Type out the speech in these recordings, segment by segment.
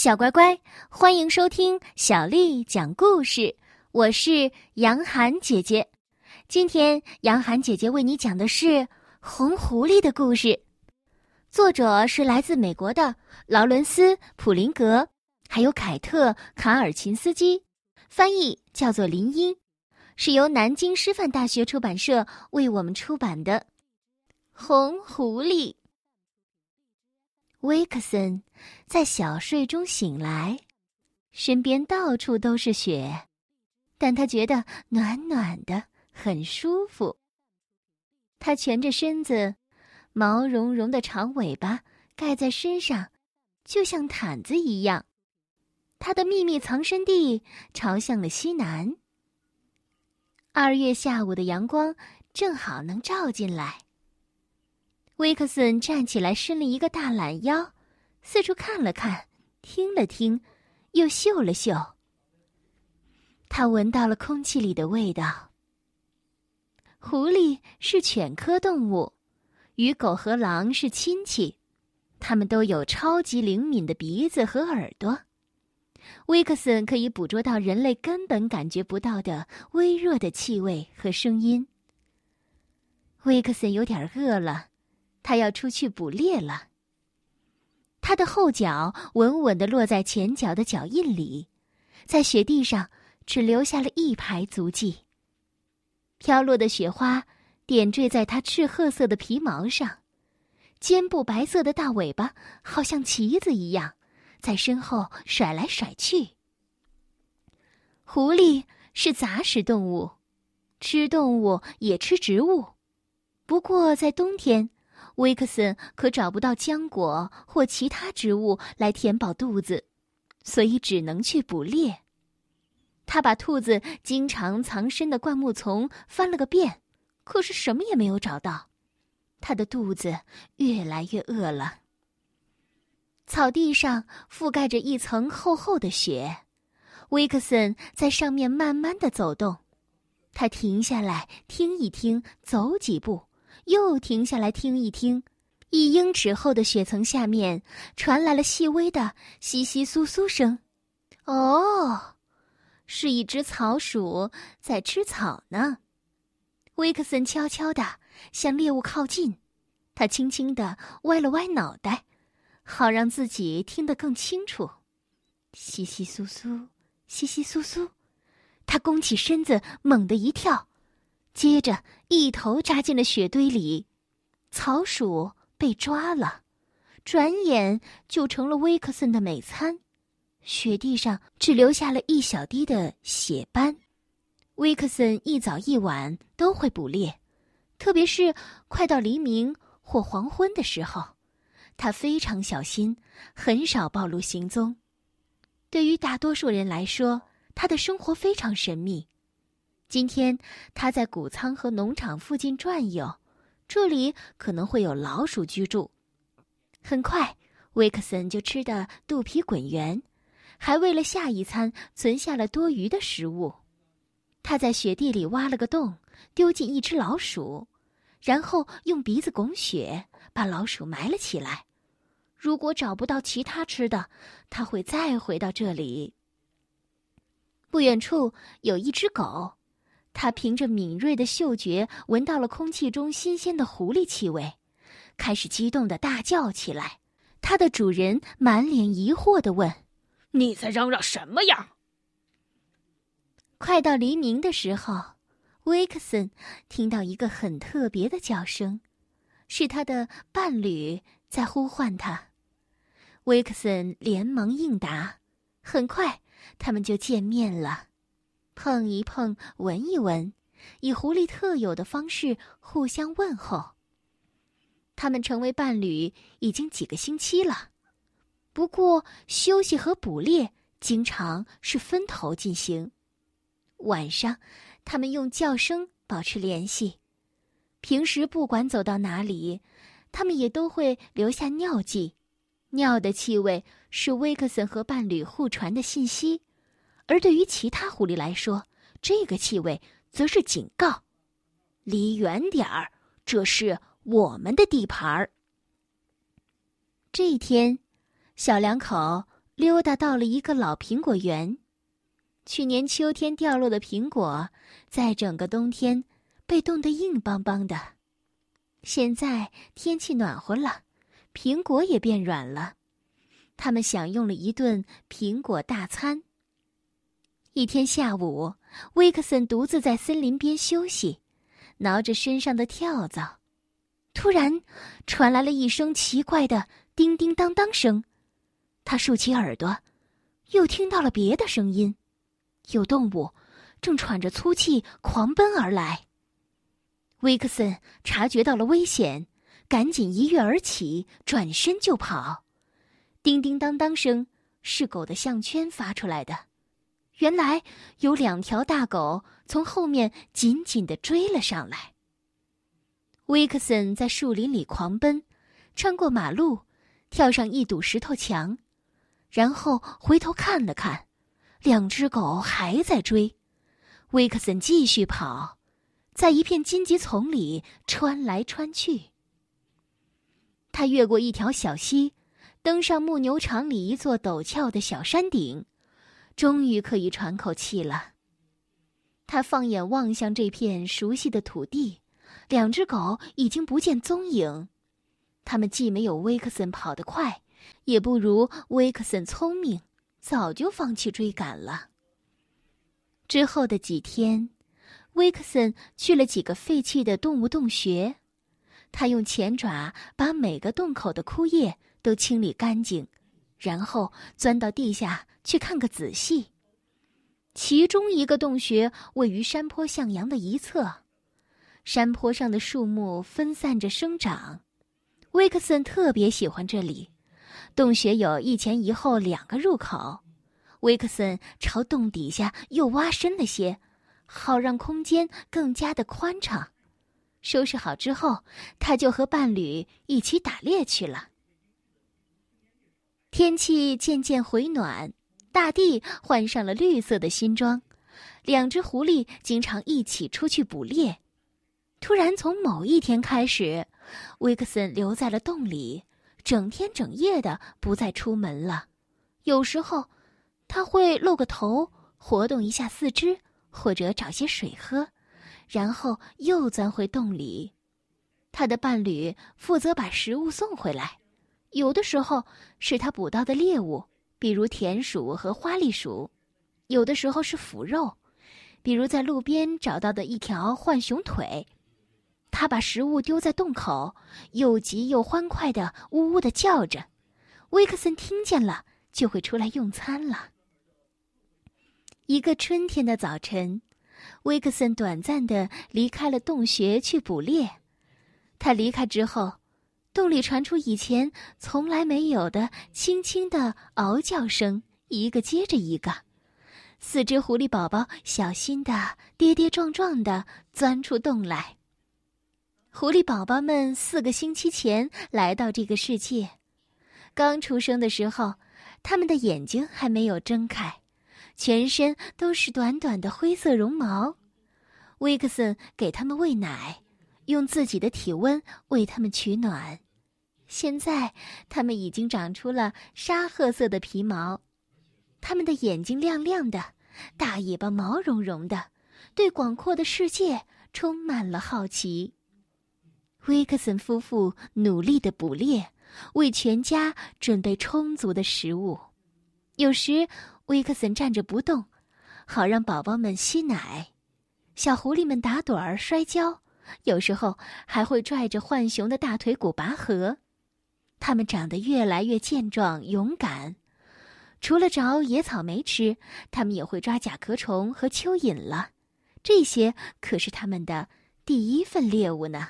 小乖乖，欢迎收听小丽讲故事。我是杨涵姐姐，今天杨涵姐姐为你讲的是红狐狸的故事。作者是来自美国的劳伦斯·普林格，还有凯特·卡尔琴斯基，翻译叫做林英，是由南京师范大学出版社为我们出版的《红狐狸》。威克森在小睡中醒来，身边到处都是雪，但他觉得暖暖的，很舒服。他蜷着身子，毛茸茸的长尾巴盖在身上，就像毯子一样。他的秘密藏身地朝向了西南。二月下午的阳光正好能照进来。威克森站起来，伸了一个大懒腰，四处看了看，听了听，又嗅了嗅。他闻到了空气里的味道。狐狸是犬科动物，与狗和狼是亲戚，它们都有超级灵敏的鼻子和耳朵。威克森可以捕捉到人类根本感觉不到的微弱的气味和声音。威克森有点饿了。他要出去捕猎了。他的后脚稳稳地落在前脚的脚印里，在雪地上只留下了一排足迹。飘落的雪花点缀在他赤褐色的皮毛上，肩部白色的大尾巴好像旗子一样，在身后甩来甩去。狐狸是杂食动物，吃动物也吃植物，不过在冬天。威克森可找不到浆果或其他植物来填饱肚子，所以只能去捕猎。他把兔子经常藏身的灌木丛翻了个遍，可是什么也没有找到。他的肚子越来越饿了。草地上覆盖着一层厚厚的雪，威克森在上面慢慢的走动。他停下来听一听，走几步。又停下来听一听，一英尺厚的雪层下面传来了细微的窸窸窣窣声。哦，是一只草鼠在吃草呢。威克森悄悄地向猎物靠近，他轻轻地歪了歪脑袋，好让自己听得更清楚。窸窸窣窣，窸窸窣窣，他弓起身子，猛地一跳。接着，一头扎进了雪堆里，草鼠被抓了，转眼就成了威克森的美餐。雪地上只留下了一小滴的血斑。威克森一早一晚都会捕猎，特别是快到黎明或黄昏的时候，他非常小心，很少暴露行踪。对于大多数人来说，他的生活非常神秘。今天他在谷仓和农场附近转悠，这里可能会有老鼠居住。很快，威克森就吃得肚皮滚圆，还为了下一餐存下了多余的食物。他在雪地里挖了个洞，丢进一只老鼠，然后用鼻子拱雪，把老鼠埋了起来。如果找不到其他吃的，他会再回到这里。不远处有一只狗。他凭着敏锐的嗅觉闻到了空气中新鲜的狐狸气味，开始激动的大叫起来。他的主人满脸疑惑的问：“你在嚷嚷什么呀？”快到黎明的时候，威克森听到一个很特别的叫声，是他的伴侣在呼唤他。威克森连忙应答，很快他们就见面了。碰一碰，闻一闻，以狐狸特有的方式互相问候。他们成为伴侣已经几个星期了，不过休息和捕猎经常是分头进行。晚上，他们用叫声保持联系。平时不管走到哪里，他们也都会留下尿迹。尿的气味是威克森和伴侣互传的信息。而对于其他狐狸来说，这个气味则是警告：离远点儿，这是我们的地盘儿。这一天，小两口溜达到了一个老苹果园。去年秋天掉落的苹果，在整个冬天被冻得硬邦邦的。现在天气暖和了，苹果也变软了。他们享用了一顿苹果大餐。一天下午，威克森独自在森林边休息，挠着身上的跳蚤。突然，传来了一声奇怪的叮叮当当声。他竖起耳朵，又听到了别的声音，有动物正喘着粗气狂奔而来。威克森察觉到了危险，赶紧一跃而起，转身就跑。叮叮当当声是狗的项圈发出来的。原来有两条大狗从后面紧紧的追了上来。威克森在树林里狂奔，穿过马路，跳上一堵石头墙，然后回头看了看，两只狗还在追。威克森继续跑，在一片荆棘丛里穿来穿去。他越过一条小溪，登上牧牛场里一座陡峭的小山顶。终于可以喘口气了。他放眼望向这片熟悉的土地，两只狗已经不见踪影。它们既没有威克森跑得快，也不如威克森聪明，早就放弃追赶了。之后的几天，威克森去了几个废弃的动物洞穴，他用前爪把每个洞口的枯叶都清理干净，然后钻到地下。去看个仔细。其中一个洞穴位于山坡向阳的一侧，山坡上的树木分散着生长。威克森特别喜欢这里。洞穴有一前一后两个入口，威克森朝洞底下又挖深了些，好让空间更加的宽敞。收拾好之后，他就和伴侣一起打猎去了。天气渐渐回暖。大地换上了绿色的新装，两只狐狸经常一起出去捕猎。突然，从某一天开始，威克森留在了洞里，整天整夜的不再出门了。有时候，他会露个头，活动一下四肢，或者找些水喝，然后又钻回洞里。他的伴侣负责把食物送回来，有的时候是他捕到的猎物。比如田鼠和花栗鼠，有的时候是腐肉，比如在路边找到的一条浣熊腿。他把食物丢在洞口，又急又欢快的呜呜的叫着。威克森听见了，就会出来用餐了。一个春天的早晨，威克森短暂的离开了洞穴去捕猎。他离开之后。洞里传出以前从来没有的轻轻的嗷叫声，一个接着一个。四只狐狸宝宝小心的、跌跌撞撞的钻出洞来。狐狸宝宝们四个星期前来到这个世界，刚出生的时候，他们的眼睛还没有睁开，全身都是短短的灰色绒毛。威克森给他们喂奶。用自己的体温为它们取暖，现在它们已经长出了沙褐色的皮毛，它们的眼睛亮亮的，大尾巴毛茸茸的，对广阔的世界充满了好奇。威克森夫妇努力的捕猎，为全家准备充足的食物。有时，威克森站着不动，好让宝宝们吸奶；小狐狸们打盹儿、摔跤。有时候还会拽着浣熊的大腿骨拔河，它们长得越来越健壮勇敢。除了找野草莓吃，它们也会抓甲壳虫和蚯蚓了。这些可是它们的第一份猎物呢。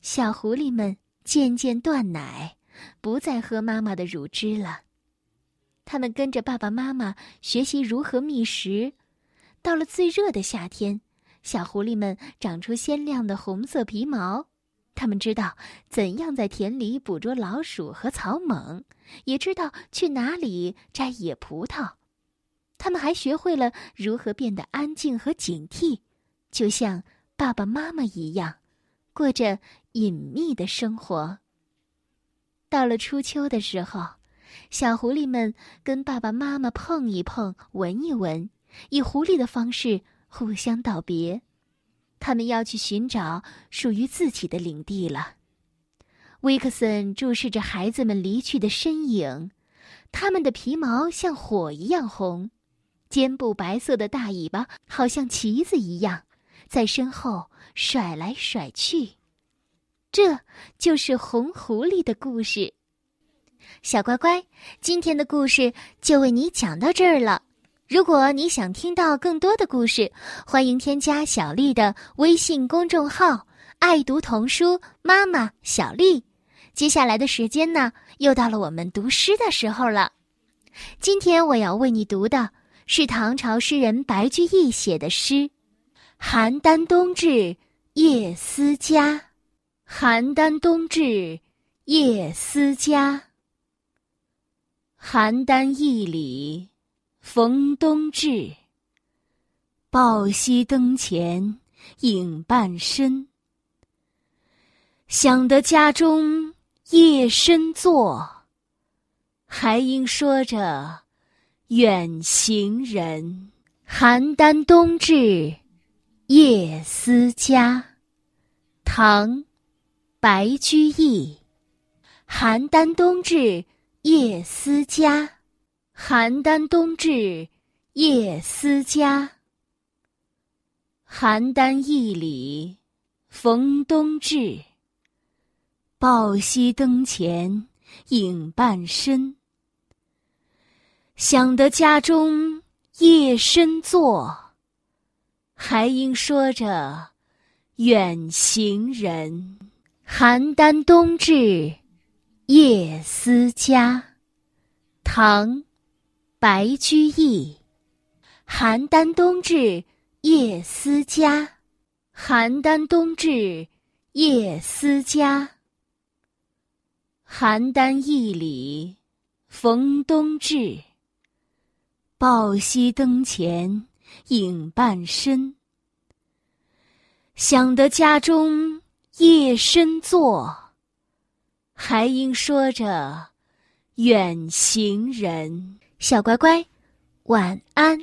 小狐狸们渐渐断奶，不再喝妈妈的乳汁了。它们跟着爸爸妈妈学习如何觅食。到了最热的夏天。小狐狸们长出鲜亮的红色皮毛，它们知道怎样在田里捕捉老鼠和草蜢，也知道去哪里摘野葡萄。它们还学会了如何变得安静和警惕，就像爸爸妈妈一样，过着隐秘的生活。到了初秋的时候，小狐狸们跟爸爸妈妈碰一碰，闻一闻，以狐狸的方式互相道别。他们要去寻找属于自己的领地了。威克森注视着孩子们离去的身影，他们的皮毛像火一样红，肩部白色的大尾巴好像旗子一样，在身后甩来甩去。这就是红狐狸的故事。小乖乖，今天的故事就为你讲到这儿了。如果你想听到更多的故事，欢迎添加小丽的微信公众号“爱读童书妈妈小丽”。接下来的时间呢，又到了我们读诗的时候了。今天我要为你读的是唐朝诗人白居易写的诗《邯郸冬至夜思家》。邯郸冬至夜思家。邯郸驿里。逢冬至，抱膝灯前影半身。想得家中夜深坐，还应说着远行人。邯郸冬至夜思家，唐·白居易。邯郸冬至夜思家。邯郸冬至夜思家。邯郸驿里逢冬至，抱膝灯前影半身。想得家中夜深坐，还应说着远行人。邯郸冬至夜思家，唐。白居易，邯郸冬至夜思家。邯郸冬至夜思家。邯郸驿里逢冬至，抱膝灯前影半身。想得家中夜深坐，还应说着远行人。小乖乖，晚安。